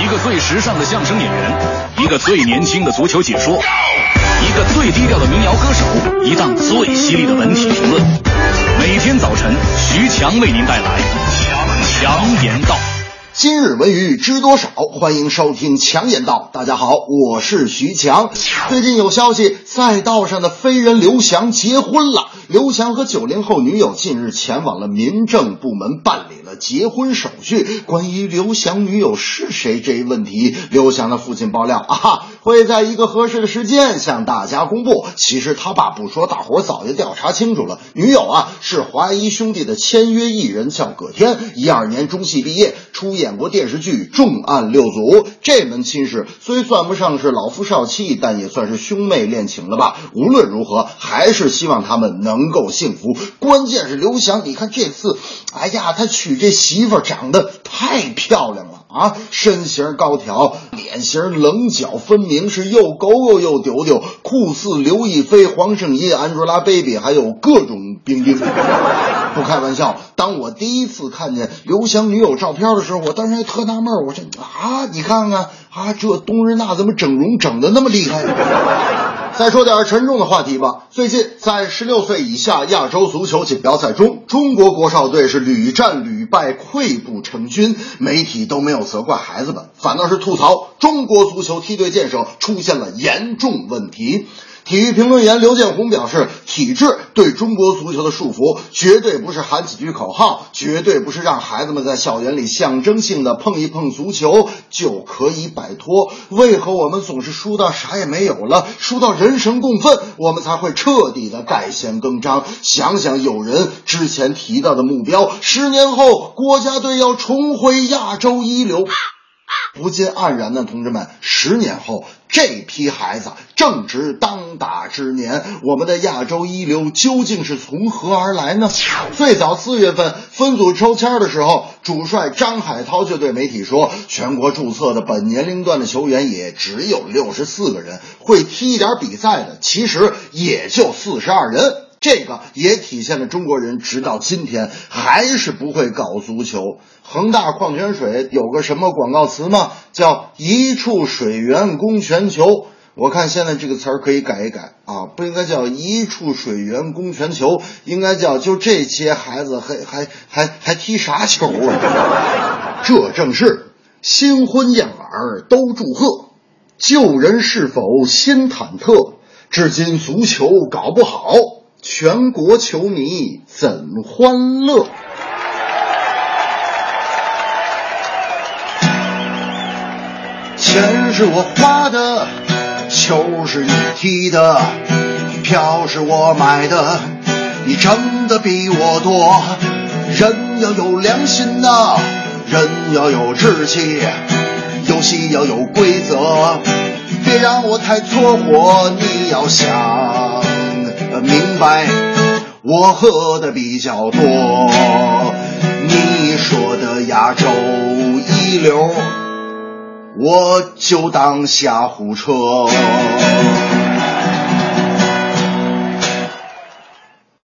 一个最时尚的相声演员，一个最年轻的足球解说，一个最低调的民谣歌手，一档最犀利的文体评论。每天早晨，徐强为您带来《强言道》。今日文娱知多少？欢迎收听强言道。大家好，我是徐强。最近有消息，赛道上的飞人刘翔结婚了。刘翔和九零后女友近日前往了民政部门办理结婚手续。关于刘翔女友是谁这一问题，刘翔的父亲爆料啊，会在一个合适的时间向大家公布。其实他爸不说，大伙早就调查清楚了。女友啊是华谊兄弟的签约艺人，叫葛天，一二年中戏毕业，出演过电视剧《重案六组》。这门亲事虽算不上是老夫少妻，但也算是兄妹恋情了吧？无论如何，还是希望他们。能够幸福，关键是刘翔，你看这次，哎呀，他娶这媳妇长得太漂亮了啊，身形高挑，脸型棱角分明，是又勾勾又丢丢，酷似刘亦菲、黄圣依、Angelababy，还有各种冰冰。不开玩笑，当我第一次看见刘翔女友照片的时候，我当时还特纳闷，我说啊，你看看啊，这冬日娜怎么整容整的那么厉害？再说点沉重的话题吧。最近在十六岁以下亚洲足球锦标赛中，中国国少队是屡战屡败，溃不成军。媒体都没有责怪孩子们，反倒是吐槽中国足球梯队建设出现了严重问题。体育评论员刘建宏表示，体制对中国足球的束缚，绝对不是喊几句口号，绝对不是让孩子们在校园里象征性的碰一碰足球就可以摆脱。为何我们总是输到啥也没有了，输到人神共愤，我们才会彻底的改弦更张？想想有人之前提到的目标，十年后国家队要重回亚洲一流。不禁黯然呢，同志们，十年后这批孩子正值当打之年，我们的亚洲一流究竟是从何而来呢？最早四月份分组抽签的时候，主帅张海涛就对媒体说，全国注册的本年龄段的球员也只有六十四个人，会踢一点比赛的其实也就四十二人。这个也体现了中国人直到今天还是不会搞足球。恒大矿泉水有个什么广告词吗？叫“一处水源供全球”。我看现在这个词儿可以改一改啊，不应该叫“一处水源供全球”，应该叫“就这些孩子还还还还踢啥球啊？”这正是新婚燕尔都祝贺，旧人是否心忐忑？至今足球搞不好。全国球迷怎欢乐？钱是我花的，球是你踢的，票是我买的，你挣的比我多。人要有良心呐，人要有志气，游戏要有规则，别让我太搓火。你要想。明白，我喝的比较多。你说的亚洲一流，我就当瞎胡扯。